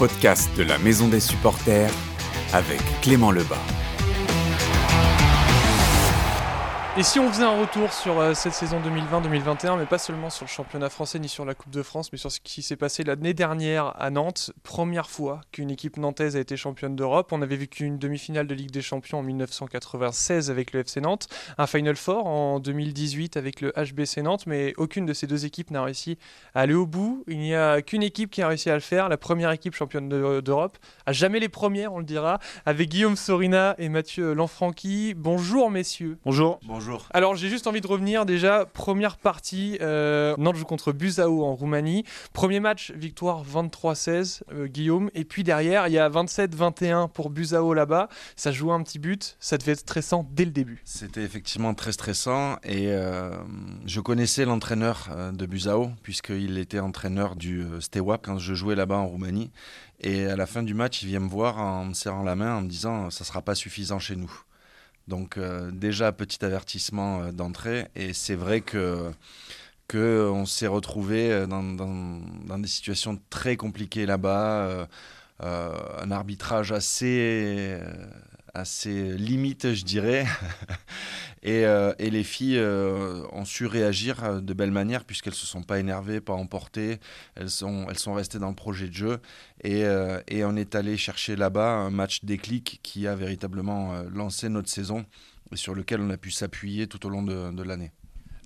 podcast de la Maison des supporters avec Clément Lebas. Et si on faisait un retour sur euh, cette saison 2020-2021, mais pas seulement sur le championnat français ni sur la Coupe de France, mais sur ce qui s'est passé l'année dernière à Nantes, première fois qu'une équipe nantaise a été championne d'Europe. On avait vécu une demi-finale de Ligue des Champions en 1996 avec le FC Nantes, un Final Four en 2018 avec le HBC Nantes, mais aucune de ces deux équipes n'a réussi à aller au bout. Il n'y a qu'une équipe qui a réussi à le faire, la première équipe championne d'Europe, à jamais les premières, on le dira, avec Guillaume Sorina et Mathieu Lanfranchi. Bonjour messieurs. Bonjour. Alors j'ai juste envie de revenir déjà, première partie, euh, Nantes joue contre Buzao en Roumanie. Premier match, victoire 23-16, euh, Guillaume. Et puis derrière, il y a 27-21 pour Buzao là-bas. Ça joue un petit but, ça devait être stressant dès le début. C'était effectivement très stressant et euh, je connaissais l'entraîneur de Buzao puisqu'il était entraîneur du Steaua quand je jouais là-bas en Roumanie. Et à la fin du match, il vient me voir en me serrant la main en me disant ça sera pas suffisant chez nous. Donc euh, déjà petit avertissement euh, d'entrée et c'est vrai que qu'on s'est retrouvé euh, dans, dans, des situations très compliquées là-bas, un arbitrage assez assez limite, je dirais. et, euh, et, les filles euh, ont su réagir euh, de belle manière puisqu'elles se sont pas énervées, pas emportées. Elles sont, restées dans le projet de jeu. Et, on est allé chercher là-bas un match déclic qui a véritablement lancé notre saison et sur lequel on a pu s'appuyer tout au long de, l'année.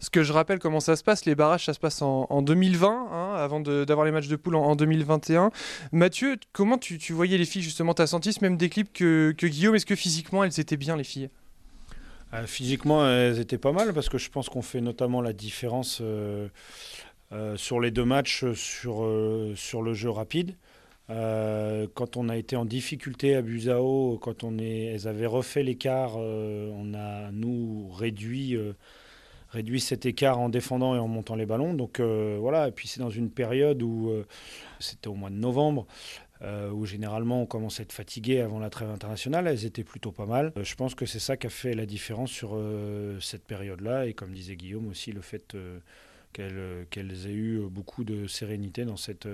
Ce que je rappelle comment ça se passe, les barrages, ça se passe en, 2020, hein, avant d'avoir les matchs de poule en, 2021. Mathieu, comment tu, voyais les filles justement T'as senti ce même déclip que, que Guillaume? Est-ce que physiquement elles étaient bien les filles? Euh, Physiquement elles étaient pas mal parce que je pense qu'on fait notamment la différence euh, euh, sur les deux matchs sur, sur le jeu rapide. quand on a été en difficulté à Buzao, quand on est, elles avaient refait l'écart, on a nous réduit cet écart en défendant et en montant les ballons. Donc euh, voilà, et puis c'est dans une période où euh, c'était au mois de novembre. Euh, où généralement on commence à être fatigué avant la trêve internationale, elles étaient plutôt pas mal. je pense que c'est ça qui a fait la différence sur cette période-là, et comme disait Guillaume aussi, le fait qu'elles aient eu beaucoup de sérénité dans, cette,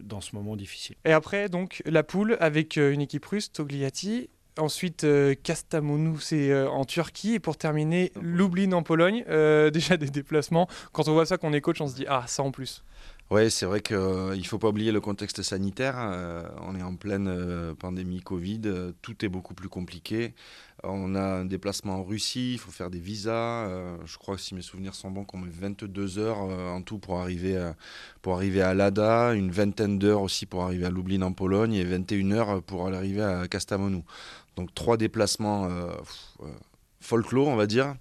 dans ce moment difficile. Et après, donc, la poule avec une équipe russe, Togliatti, Ensuite, euh, Kastamonu, c'est euh, en Turquie. Et pour terminer, Lublin en Pologne. Euh, déjà des déplacements. Quand on voit ça, qu'on est coach, on se dit Ah, ça en plus. Oui, c'est vrai qu'il ne faut pas oublier le contexte sanitaire. on est en pleine pandémie Covid. tout est beaucoup plus compliqué. On a un déplacement en Russie. Il faut faire des visas. je crois si mes souvenirs sont bons, qu'on met 22 heures en tout pour arriver, à, pour Lada. Une vingtaine d'heures aussi pour arriver à Lublin en Pologne. Et 21 heures pour arriver à Kastamonu. Donc trois déplacements euh, euh, folklore, on va dire.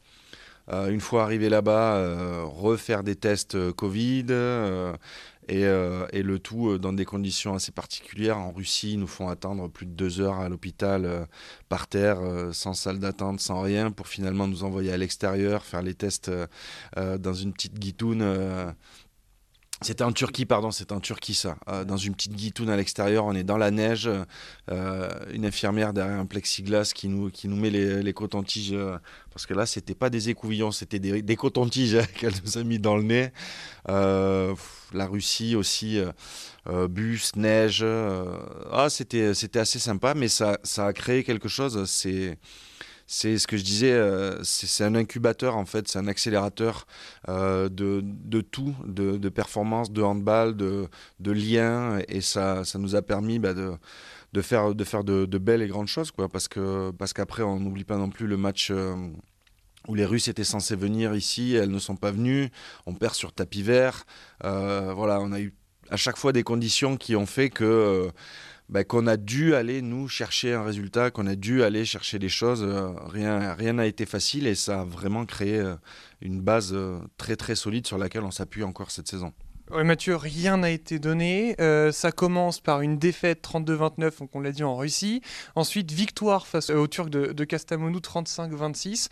Euh, une fois arrivé là-bas, refaire des tests Covid. Et, et, le tout dans des conditions assez particulières. En Russie, ils nous font attendre plus de deux heures à l'hôpital, par terre, sans salle d'attente, sans rien, pour finalement nous envoyer à l'extérieur, faire les tests dans une petite guitoune c'était en Turquie, pardon, c'était en Turquie ça. Euh, dans une petite guitoune à l'extérieur, on est dans la neige, euh, une infirmière derrière un plexiglas qui nous, qui nous met les, les cotons-tiges, euh, parce que là, c'était pas des écouvillons, c'était des, des cotons-tiges qu'elle nous a mis dans le nez. la Russie aussi, bus, neige. ah, c'était, c'était assez sympa, mais ça, ça a créé quelque chose. C'est c'est ce que je disais, euh, c'est un incubateur en fait, c'est un accélérateur euh, de, de, tout, de, de, performance, de handball, de, de liens, et ça, ça nous a permis bah, de, de, faire, de faire de, belles et grandes choses, quoi, parce que parce qu'après on n'oublie pas non plus le match. Euh, où les Russes étaient censés venir ici, elles ne sont pas venues, on perd sur tapis vert. voilà, on a eu à chaque fois des conditions qui ont fait que bah, qu'on a dû aller nous chercher un résultat, qu'on a dû aller chercher des choses. Euh, rien rien n'a été facile et ça a vraiment créé euh, une base euh, très très solide sur laquelle on s'appuie encore cette saison. Oui, Mathieu, rien n'a été donné. Euh, ça commence par une défaite 32-29, donc on l'a dit en Russie. Ensuite, victoire face aux Turcs de, de 35-26.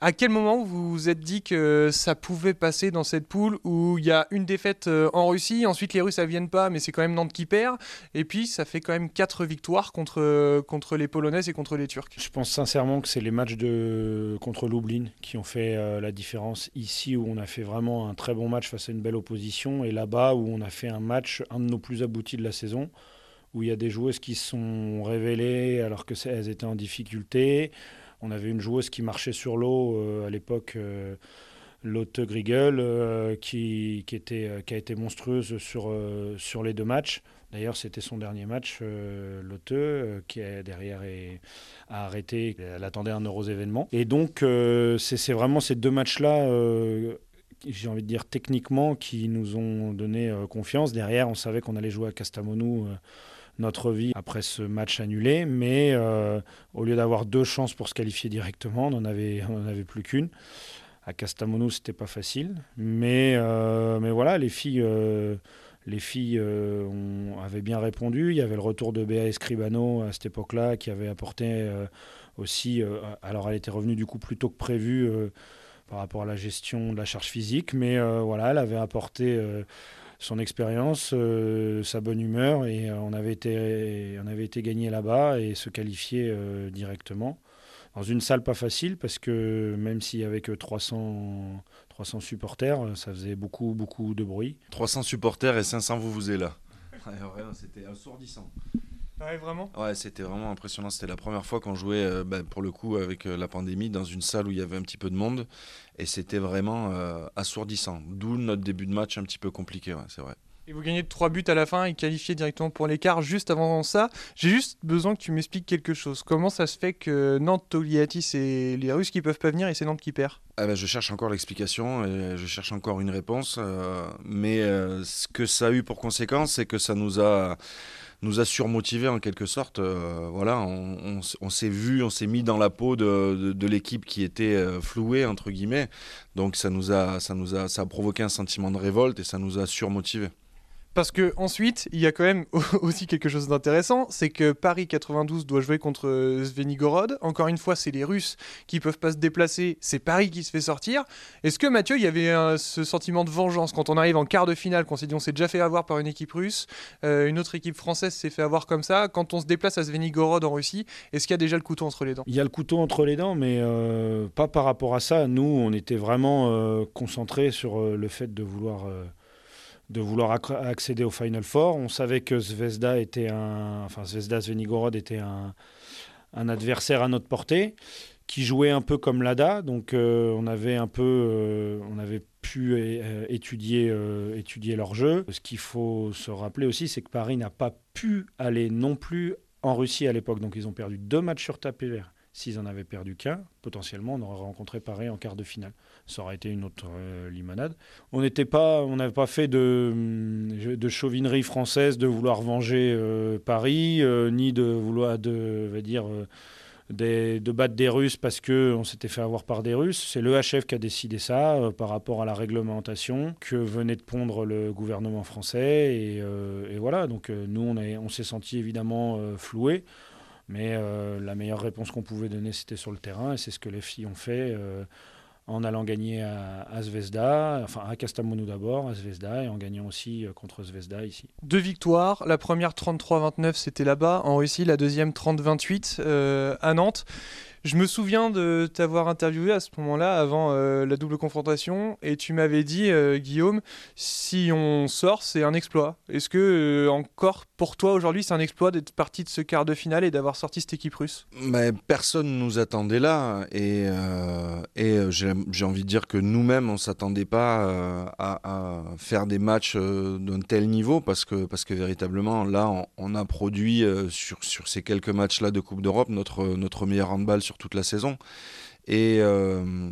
À quel moment vous vous êtes dit que ça pouvait passer dans cette poule où il y a une défaite euh, en Russie, ensuite les Russes ne viennent pas, mais c'est quand même Nantes qui perd, et puis ça fait quand même quatre victoires contre, contre les Polonaises et contre les Turcs Je pense sincèrement que c'est les matchs de, contre Lublin qui ont fait euh, la différence ici, où on a fait vraiment un très bon match face à une belle opposition, là-bas où on a fait un match, un de nos plus aboutis de la saison, où il y a des joueuses qui se sont révélées alors qu'elles étaient en difficulté. On avait une joueuse qui marchait sur l'eau à l'époque. Lotte Grigel, qui, qui, était, qui a été monstrueuse sur, sur les deux matchs. D'ailleurs, c'était son dernier match, euh, euh qui est derrière et a arrêté. Elle attendait un heureux événement. Et donc, euh, c'est vraiment ces deux matchs-là, euh, j'ai envie de dire techniquement, qui nous ont donné confiance. Derrière, on savait qu'on allait jouer à Castamonu notre vie après ce match annulé, mais au lieu d'avoir deux chances pour se qualifier directement, on n'en avait, avait plus qu'une. À Castamonu, c'était pas facile, mais, mais voilà, les filles les filles euh, avaient bien répondu. Il y avait le retour de Béa Escribano à cette époque-là qui avait apporté euh, aussi. Euh, alors elle était revenue du coup plus tôt que prévu par rapport à la gestion de la charge physique, mais voilà, elle avait apporté son expérience, sa bonne humeur et on avait été, on avait été gagné là-bas et se qualifier directement dans une salle pas facile parce que même s'il y avait que 300 300 supporters, euh, ça faisait beaucoup, beaucoup de bruit. 300 supporters et 500 vous vous êtes là. c'était assourdissant. Ouais, vraiment? Ouais, c'était vraiment impressionnant. C'était la première fois qu'on jouait, euh, bah, pour le coup, avec euh, la pandémie, dans une salle où il y avait un petit peu de monde. Et c'était vraiment assourdissant. D'où notre début de match un petit peu compliqué, c'est vrai. Et vous gagnez 3 buts à la fin et qualifié directement pour l'écart. Juste avant ça, j'ai juste besoin que tu m'expliques quelque chose. Comment ça se fait que Nantes, Togliatti, c'est les Russes qui peuvent pas venir et c'est Nantes qui perd? Ah ben, Je cherche encore l'explication et je cherche encore une réponse. Euh, mais euh, ce que ça a eu pour conséquence, c'est que ça nous a nous a surmotivé en quelque sorte. Euh, voilà, on, s'est vu, on s'est mis dans la peau de, de, l'équipe qui était flouée entre guillemets. Donc ça nous a, ça nous a, ça a provoqué un sentiment de révolte et ça nous a surmotivé. Parce que ensuite, il y a quand même aussi quelque chose d'intéressant, c'est que Paris 92 doit jouer contre Svenigorod. Encore une fois, c'est les Russes qui peuvent pas se déplacer, c'est Paris qui se fait sortir. Est-ce que Mathieu, il y avait ce sentiment de vengeance quand on arrive en quart de finale, qu'on s'est dit on s'est déjà fait avoir par une équipe russe, euh, une autre équipe française s'est fait avoir comme ça. Quand on se déplace à Svenigorod en Russie, est-ce qu'il y a déjà le couteau entre les dents? Il y a le couteau entre les dents, mais euh, pas par rapport à ça. Nous, on était vraiment euh, concentrés sur le fait de vouloir de vouloir accéder au Final Four. On savait que Zvezda était un, enfin Zvezda était un, un adversaire à notre portée, qui jouait un peu comme l'ADA. Donc euh, on avait un peu, euh, on avait pu euh, étudier, étudier leur jeu. Ce qu'il faut se rappeler aussi, c'est que Paris n'a pas pu aller non plus en Russie à l'époque. Donc ils ont perdu deux matchs sur tapis vert. S'ils en avaient perdu qu'un, potentiellement, on aurait rencontré Paris en quart de finale. Ça aurait été une autre euh, limonade. On n'était pas, on n'avait pas fait de, hum, chauvinerie française de vouloir venger euh, Paris, euh, ni de vouloir, de, va dire, des, de battre des Russes parce que on s'était fait avoir par des Russes. C'est le HF qui a décidé ça par rapport à la réglementation que venait de pondre le gouvernement français. Et, et voilà, donc nous, on, on s'est senti évidemment floués. Mais euh, la meilleure réponse qu'on pouvait donner, c'était sur le terrain, et c'est ce que les filles ont fait euh, en allant gagner à, Zvezda, enfin à Castamonu d'abord, à Zvezda, et en gagnant aussi euh, contre Zvezda ici. Deux victoires, la première 33-29, c'était là-bas, en Russie, la deuxième 30-28 à Nantes. Je me souviens de t'avoir interviewé à ce moment-là, avant euh, la double confrontation, et tu m'avais dit, euh, Guillaume, si on sort, c'est un exploit. Est-ce que, euh, encore pour toi aujourd'hui, c'est un exploit d'être parti de ce quart de finale et d'avoir sorti cette équipe russe? Mais Personne ne nous attendait là, et, et j'ai envie de dire que nous-mêmes, on ne s'attendait pas à, faire des matchs d'un tel niveau, parce que, parce que véritablement, là, on, on a produit sur, sur ces quelques matchs-là de Coupe d'Europe notre, notre meilleur handball sur toute la saison. Et euh,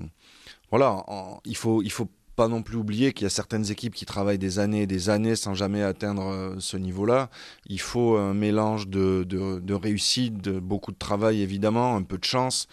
voilà, il faut, il faut pas non plus oublier qu'il y a certaines équipes qui travaillent des années et des années sans jamais atteindre euh, ce niveau-là. Il faut un mélange de, de, réussite, de beaucoup de travail évidemment, un peu de chance.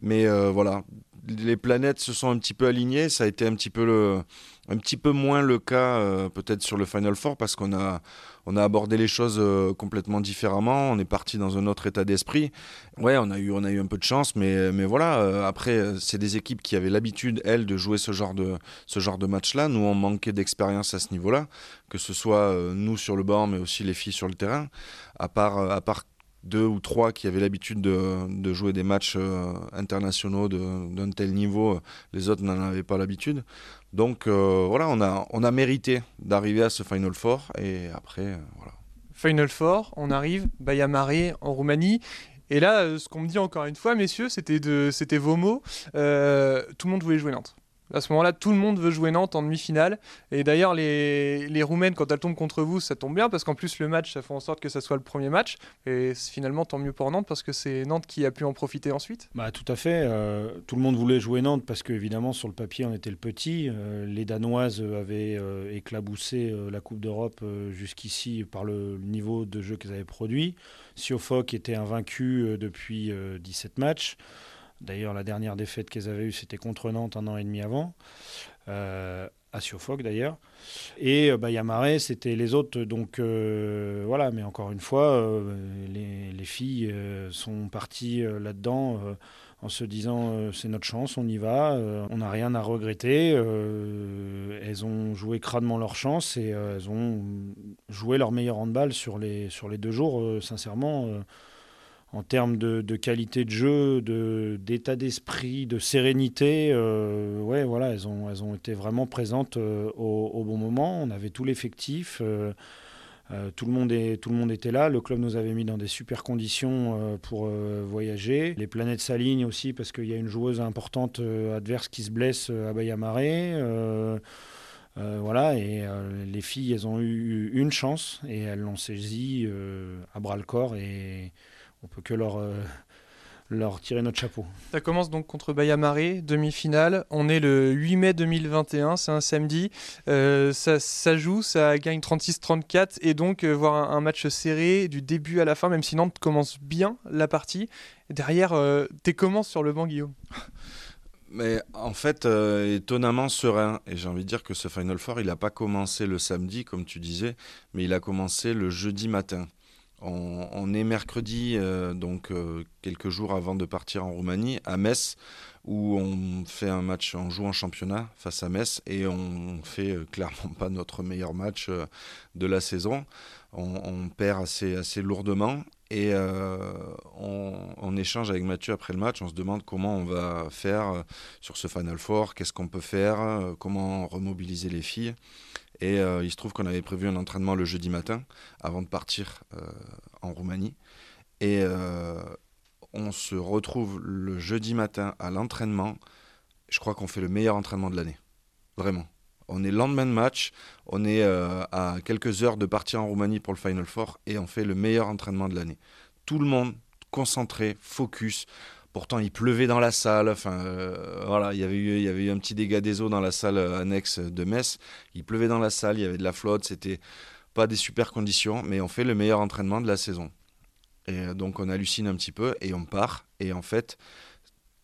Mais euh, voilà, les planètes se sont un petit peu alignées. Ça a été un petit peu, le, un petit peu moins le cas peut-être sur le Final Four parce qu'on a, on a abordé les choses euh, complètement différemment. On est parti dans un autre état d'esprit. Ouais, on a eu, on a eu un peu de chance, mais, mais voilà. Euh, après, euh, c'est des équipes qui avaient l'habitude, elles, de jouer ce genre de, de match-là. Nous, on manquait d'expérience à ce niveau-là, que ce soit nous sur le banc, mais aussi les filles sur le terrain. À part, à part deux ou trois qui avaient l'habitude de, jouer des matchs internationaux d'un tel niveau, les autres n'en avaient pas l'habitude. Donc euh, voilà, on a, on a mérité d'arriver à ce Final Four et après, euh, voilà. Final Four, on arrive, Bayamare en Roumanie. Et là, ce qu'on me dit encore une fois, messieurs, c'était vos mots. tout le monde voulait jouer Nantes. À ce moment-là, tout le monde veut jouer Nantes en demi-finale. Et d'ailleurs, les, Roumaines, quand elles tombent contre vous, ça tombe bien parce qu'en plus, le match, ça fait en sorte que ça soit le premier match. Et finalement, tant mieux pour Nantes parce que c'est Nantes qui a pu en profiter ensuite. Bah, tout à fait. Euh, tout le monde voulait jouer Nantes parce qu'évidemment, sur le papier, on était le petit. Euh, les Danoises avaient euh, éclaboussé la Coupe d'Europe jusqu'ici par le niveau de jeu qu'elles avaient produit. Siofok était invaincu depuis 17 matchs. D'ailleurs, la dernière défaite qu'elles avaient eue, c'était contre Nantes un an et demi avant, euh, à Siofoc d'ailleurs. Et euh, Bayamare, c'était les autres. Donc euh, voilà, mais encore une fois, les, les, filles sont parties là-dedans en se disant c'est notre chance, on y va, on n'a rien à regretter. elles ont joué crânement leur chance et elles ont joué leur meilleur handball sur les deux jours, sincèrement en termes de, qualité de jeu, d'état d'esprit, de sérénité, euh, ouais, voilà, elles ont, été vraiment présentes euh, au, bon moment. On avait tout l'effectif, euh, tout, le monde était là. Le club nous avait mis dans des super conditions pour voyager. Les planètes s'alignent aussi parce qu'il y a une joueuse importante adverse qui se blesse à Bayamare. voilà, et les filles, elles ont eu une chance et elles l'ont saisie à bras le corps et on peut que leur, euh, leur tirer notre chapeau. Ça commence donc contre Bayamare, demi-finale. On est le 8 mai 2021, c'est un samedi. Euh, ça, joue, ça gagne 36-34 et donc euh, voir un, match serré du début à la fin, même si Nantes commence bien la partie. Derrière, t'es comment sur le banc, Guillaume? Mais en fait, étonnamment serein. Et j'ai envie de dire que ce Final Four, il n'a pas commencé le samedi, comme tu disais, mais il a commencé le jeudi matin. On, est mercredi, euh, donc euh, quelques jours avant de partir en Roumanie, à Metz, où on fait un match, on joue en championnat face à Metz et on fait euh, clairement pas notre meilleur match de la saison. On, perd assez, assez lourdement et on, échange avec Mathieu après le match. On se demande comment on va faire sur ce Final Four, qu'est-ce qu'on peut faire, comment remobiliser les filles. Et euh, il se trouve qu'on avait prévu un entraînement le jeudi matin avant de partir euh, en Roumanie. Et euh, on se retrouve le jeudi matin à l'entraînement. Je crois qu'on fait le meilleur entraînement de l'année. Vraiment. On est lendemain de match, on est à quelques heures de partir en Roumanie pour le Final Four et on fait le meilleur entraînement de l'année. Tout le monde concentré, focus. Pourtant, il pleuvait dans la salle. Enfin, euh, voilà, il y avait eu, il y avait eu un petit dégât des eaux dans la salle euh, annexe de Metz. Il pleuvait dans la salle, il y avait de la flotte. C'était pas des super conditions, mais on fait le meilleur entraînement de la saison. Et euh, donc, on hallucine un petit peu et on part. Et en fait,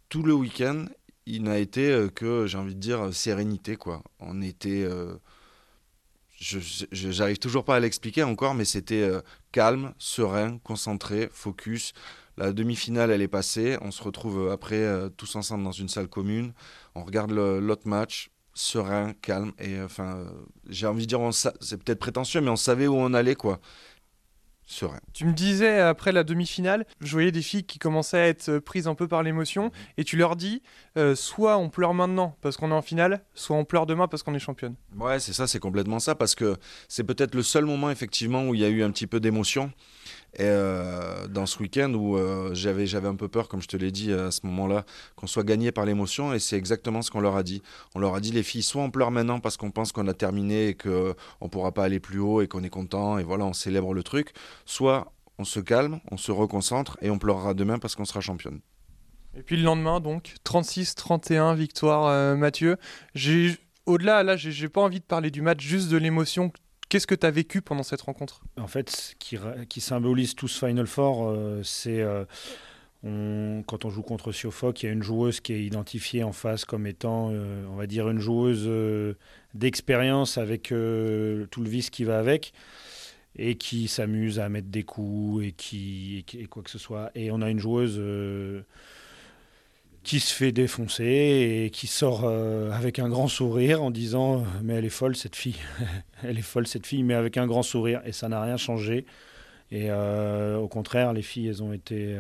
tout le week-end, il n'a été que, j'ai envie de dire, sérénité, quoi. On était. je j'arrive toujours pas à l'expliquer encore, mais c'était calme, serein, concentré, focus. La demi-finale, elle est passée. On se retrouve euh, après euh, tous ensemble dans une salle commune. On regarde l'autre match, serein, calme. Et euh, enfin, j'ai envie de dire, c'est peut-être prétentieux, mais on savait où on allait, quoi. Serein. Tu me disais après la demi-finale, je voyais des filles qui commençaient à être prises un peu par l'émotion, et tu leur dis, soit on pleure maintenant parce qu'on est en finale, soit on pleure demain parce qu'on est championne. Ouais, c'est ça, c'est complètement ça, parce que c'est peut-être le seul moment effectivement où il y a eu un petit peu d'émotion. Euh, dans ce week-end où euh, j'avais, j'avais un peu peur, comme je te l'ai dit à ce moment-là, qu'on soit gagné par l'émotion, et c'est exactement ce qu'on leur a dit. On leur a dit, les filles, soit on pleure maintenant parce qu'on pense qu'on a terminé et qu'on ne pourra pas aller plus haut et qu'on est content, et voilà, on célèbre le truc, soit on se calme, on se reconcentre et on pleurera demain parce qu'on sera championne. Et puis le lendemain, donc, 36-31, victoire euh, Mathieu. Au-delà, là, j'ai, pas envie de parler du match, juste de l'émotion Qu'est-ce que tu as vécu pendant cette rencontre? En fait, ce qui, symbolise tout ce Final Four, euh, c'est euh, quand on joue contre Siofok, il y a une joueuse qui est identifiée en face comme étant, on va dire, une joueuse d'expérience avec tout le vice qui va avec et qui s'amuse à mettre des coups et qui et quoi que ce soit. Et on a une joueuse qui se fait défoncer et qui sort euh, avec un grand sourire en disant euh, mais elle est folle cette fille, elle est folle cette fille, mais avec un grand sourire et ça n'a rien changé. Et euh, au contraire, les filles, elles ont été,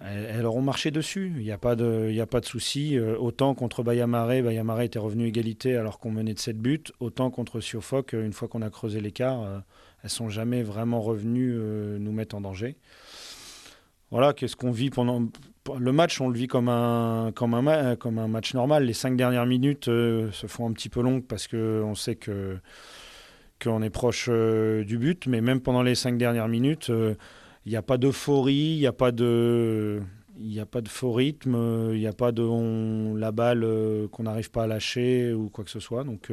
elles, auront marché dessus. Il n'y a pas de, de souci. Autant contre Bayamare, Bayamare était revenu égalité alors qu'on menait de 7 buts. Autant contre Siofoc, une fois qu'on a creusé l'écart, elles sont jamais vraiment revenues nous mettre en danger. Voilà, qu'est-ce qu'on vit pendant le match, on le vit comme un, comme un, comme un match normal. Les cinq dernières minutes se font un petit peu longues parce qu'on sait que qu'on est proche euh, du but, mais même pendant les cinq dernières minutes, il euh, n'y a pas d'euphorie, il n'y a pas de... Il n'y a pas de faux rythme, il n'y a pas de la balle euh, qu'on n'arrive pas à lâcher ou quoi que ce soit. Donc,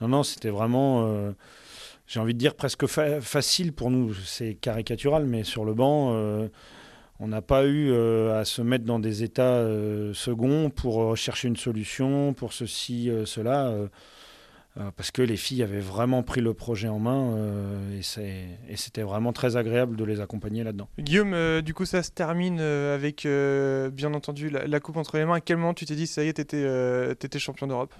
non, non, c'était vraiment, j'ai envie de dire, presque facile pour nous. C'est caricatural, mais sur le banc, on n'a pas eu à se mettre dans des états seconds pour chercher une solution, pour ceci, cela. Euh, parce que les filles avaient vraiment pris le projet en main euh, et c'était vraiment très agréable de les accompagner là-dedans. Guillaume, euh, du coup ça se termine avec bien entendu la, coupe entre les mains. À quel moment tu t'es dit ça y est, t'étais étais champion d'Europe?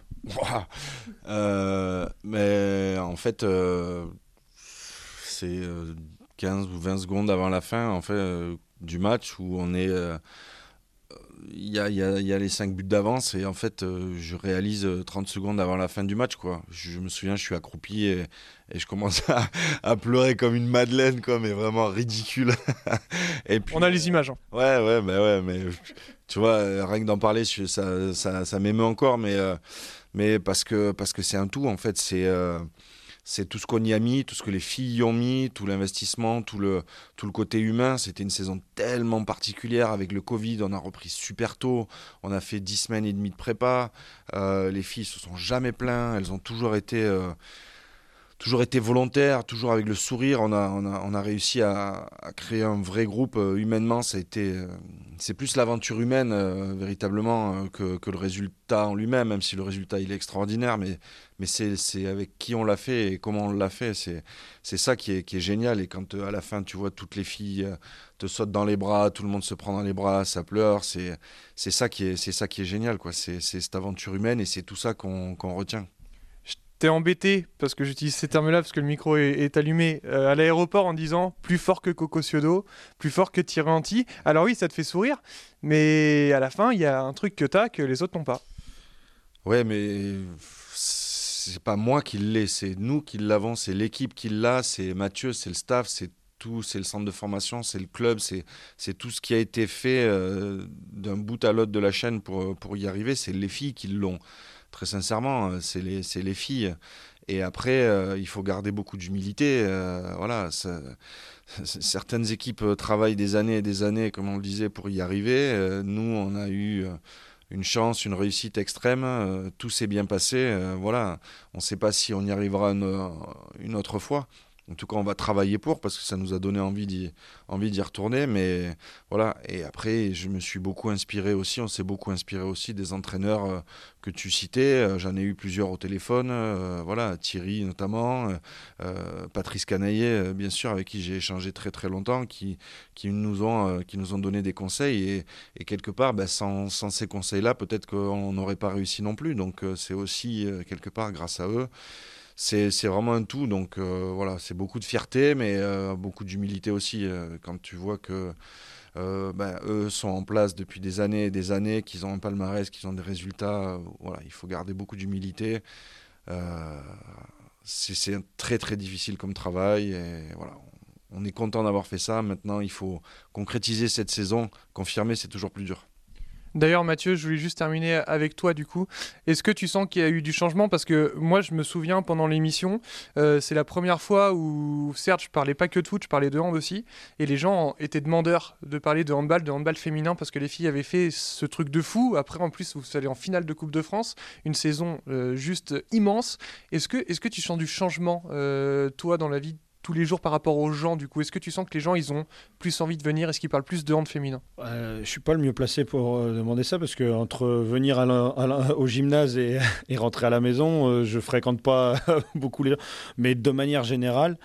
Mais en fait, c'est 15 ou 20 secondes avant la fin en fait, du match où on est il y a, y, a, y a, les 5 buts d'avance et en fait, euh, je réalise 30 euh, secondes avant la fin du match. Quoi. Je, me souviens, je suis accroupi et, et je commence à, à, pleurer comme une madeleine, quoi, mais vraiment ridicule. et puis, On a les images. Hein. Ouais, ouais, mais ouais, mais tu vois, rien que d'en parler, ça, ça, ça m'émeut encore, mais, euh, mais parce que parce que c'est un tout, en fait. C'est c'est tout ce qu'on y a mis, tout ce que les filles y ont mis, tout l'investissement, tout le, tout le côté humain. C'était une saison tellement particulière avec le Covid. On a repris super tôt. On a fait dix semaines et demie de prépa. Euh, les filles se sont jamais plaintes. Elles ont toujours été. Euh, toujours été volontaire, toujours avec le sourire. On a, on a, on a réussi à, créer un vrai groupe euh, humainement. Euh, c'est plus l'aventure humaine euh, véritablement que, que, le résultat en lui-même, même si le résultat il est extraordinaire. Mais, mais c'est, avec qui on l'a fait et comment on l'a fait. C'est, c'est ça qui est, qui est génial. Et quand à la fin tu vois toutes les filles te sautent dans les bras, tout le monde se prend dans les bras, ça pleure. C'est, c'est ça qui est, c'est ça qui est génial. Quoi. C'est, c'est cette aventure humaine et c'est tout ça qu'on, qu'on retient t'es embêté, parce que j'utilise ces termes-là, parce que le micro est, allumé, euh, à l'aéroport en disant plus fort que Coco Ciodo, plus fort que Thierry Anti. Alors oui, ça te fait sourire, mais à la fin, il y a un truc que t'as que les autres n'ont pas. Ouais, mais c'est pas moi qui l'ai, c'est nous qui l'avons, c'est l'équipe qui l'a, c'est Mathieu, c'est le staff, c'est tout, c'est le centre de formation, c'est le club, c'est tout ce qui a été fait euh, d'un bout à l'autre de la chaîne pour, pour y arriver, c'est les filles qui l'ont très sincèrement, euh, c'est les, les, filles. Et après, euh, il faut garder beaucoup d'humilité. Euh, voilà, certaines équipes travaillent des années et des années, comme on le disait, pour y arriver. nous, on a eu une chance, une réussite extrême. tout s'est bien passé. voilà, on ne sait pas si on y arrivera une autre fois. En tout cas, on va travailler pour parce que ça nous a donné envie d'y, retourner. Mais voilà. Et après, je me suis beaucoup inspiré aussi. On s'est beaucoup inspiré aussi des entraîneurs euh, que tu citais. Euh, j'en ai eu plusieurs au téléphone. Euh, voilà, Thierry notamment, Patrice Canaillet, bien sûr, avec qui j'ai échangé très très longtemps, qui, nous, ont, donné des conseils. Et, quelque part, ben, sans, ces conseils-là, peut-être qu'on n'aurait pas réussi non plus. Donc c'est aussi quelque part grâce à eux c'est vraiment un tout. Donc euh, voilà, c'est beaucoup de fierté, mais euh, beaucoup d'humilité aussi euh, quand tu vois que ben, eux sont en place depuis des années et des années, qu'ils ont un palmarès, qu'ils ont des résultats. voilà, il faut garder beaucoup d'humilité. c'est très très difficile comme travail et voilà. On est content d'avoir fait ça. Maintenant, il faut concrétiser cette saison. Confirmer, c'est toujours plus dur. D'ailleurs, Mathieu, je voulais juste terminer avec toi du coup. Est-ce que tu sens qu'il y a eu du changement? Parce que moi, je me souviens pendant l'émission, euh, c'est la première fois où, certes, je parlais pas que de foot, je parlais de hand aussi. Et les gens étaient demandeurs de parler de handball, de handball féminin, parce que les filles avaient fait ce truc de fou. Après, en plus, vous allez en finale de Coupe de France, une saison euh, juste immense. Est-ce que, est que tu sens du changement, euh, toi, dans la vie tous les jours par rapport aux gens du coup Est-ce que tu sens que les gens ils ont plus envie de venir? Est-ce qu'ils parlent plus de hand féminin? Euh, Je suis pas le mieux placé pour euh, demander ça parce que entre venir au gymnase et, rentrer à la maison, euh, je fréquente pas beaucoup les gens. Mais de manière générale,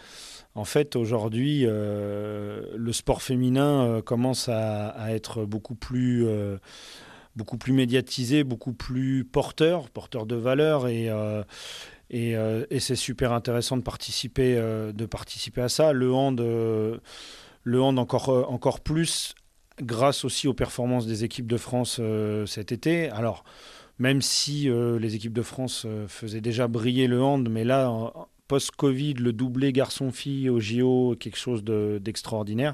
en fait aujourd'hui, le sport féminin commence à, à, être beaucoup plus beaucoup plus médiatisé, beaucoup plus porteur, porteur de valeur et euh, et, c'est super intéressant de participer, euh, de participer à ça. Le hand, euh, le hand encore, encore plus grâce aussi aux performances des équipes de France cet été. Alors, même si les équipes de France faisaient déjà briller le hand, mais là, post-Covid, le doublé garçon-fille au JO, quelque chose d'extraordinaire.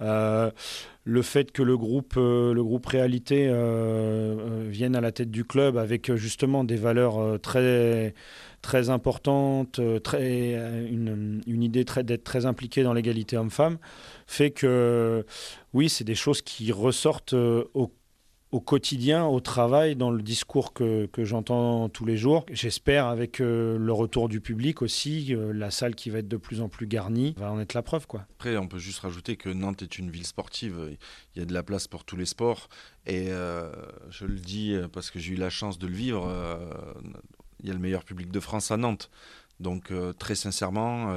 Le fait que le groupe, euh, le groupe Réalité euh, vienne à la tête du club avec justement des valeurs très, très importantes, très, une, une idée d'être très impliqué dans l'égalité homme-femme, fait que oui, c'est des choses qui ressortent au au quotidien, au travail, dans le discours que, que j'entends tous les jours. J'espère avec euh, le retour du public aussi, euh, la salle qui va être de plus en plus garnie, va en être la preuve. Quoi. Après, on peut juste rajouter que Nantes est une ville sportive. Il y a de la place pour tous les sports. Et euh, je le dis parce que j'ai eu la chance de le vivre. il y a le meilleur public de France à Nantes. Donc très sincèrement,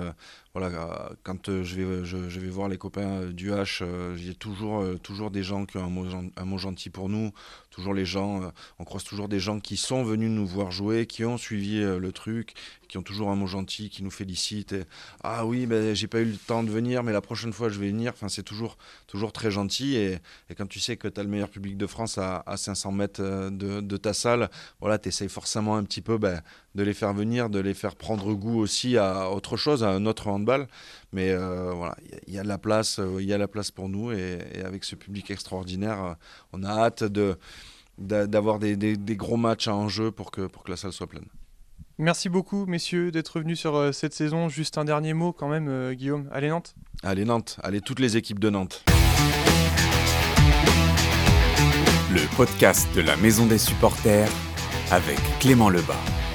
voilà, quand je, vais, je, vais voir les copains du H, il y a toujours, toujours des gens qui ont un mot, un mot gentil pour nous, toujours les gens, on croise toujours des gens qui sont venus nous voir jouer, qui ont suivi le truc, qui ont toujours un mot gentil, qui nous félicitent. ah oui, ben, j'ai pas eu le temps de venir, mais la prochaine fois je vais venir. Enfin, c'est toujours, toujours très gentil. Et, et, quand tu sais que tu as le meilleur public de France à, à 500 mètres de, de, ta salle, voilà, tu essayes forcément un petit peu ben, de les faire venir, de les faire prendre goût aussi à autre chose, à un autre handball. Mais euh, voilà, il y, a de la place, euh, il y a la place pour nous. Et, avec ce public extraordinaire, euh, on a hâte de d'avoir des, des, des, gros matchs en jeu pour que, pour que la salle soit pleine. Merci beaucoup, messieurs, d'être venus sur cette saison. Juste un dernier mot quand même, Guillaume. Allez Nantes Allez Nantes, allez toutes les équipes de Nantes. Le podcast de la Maison des supporters avec Clément Lebas.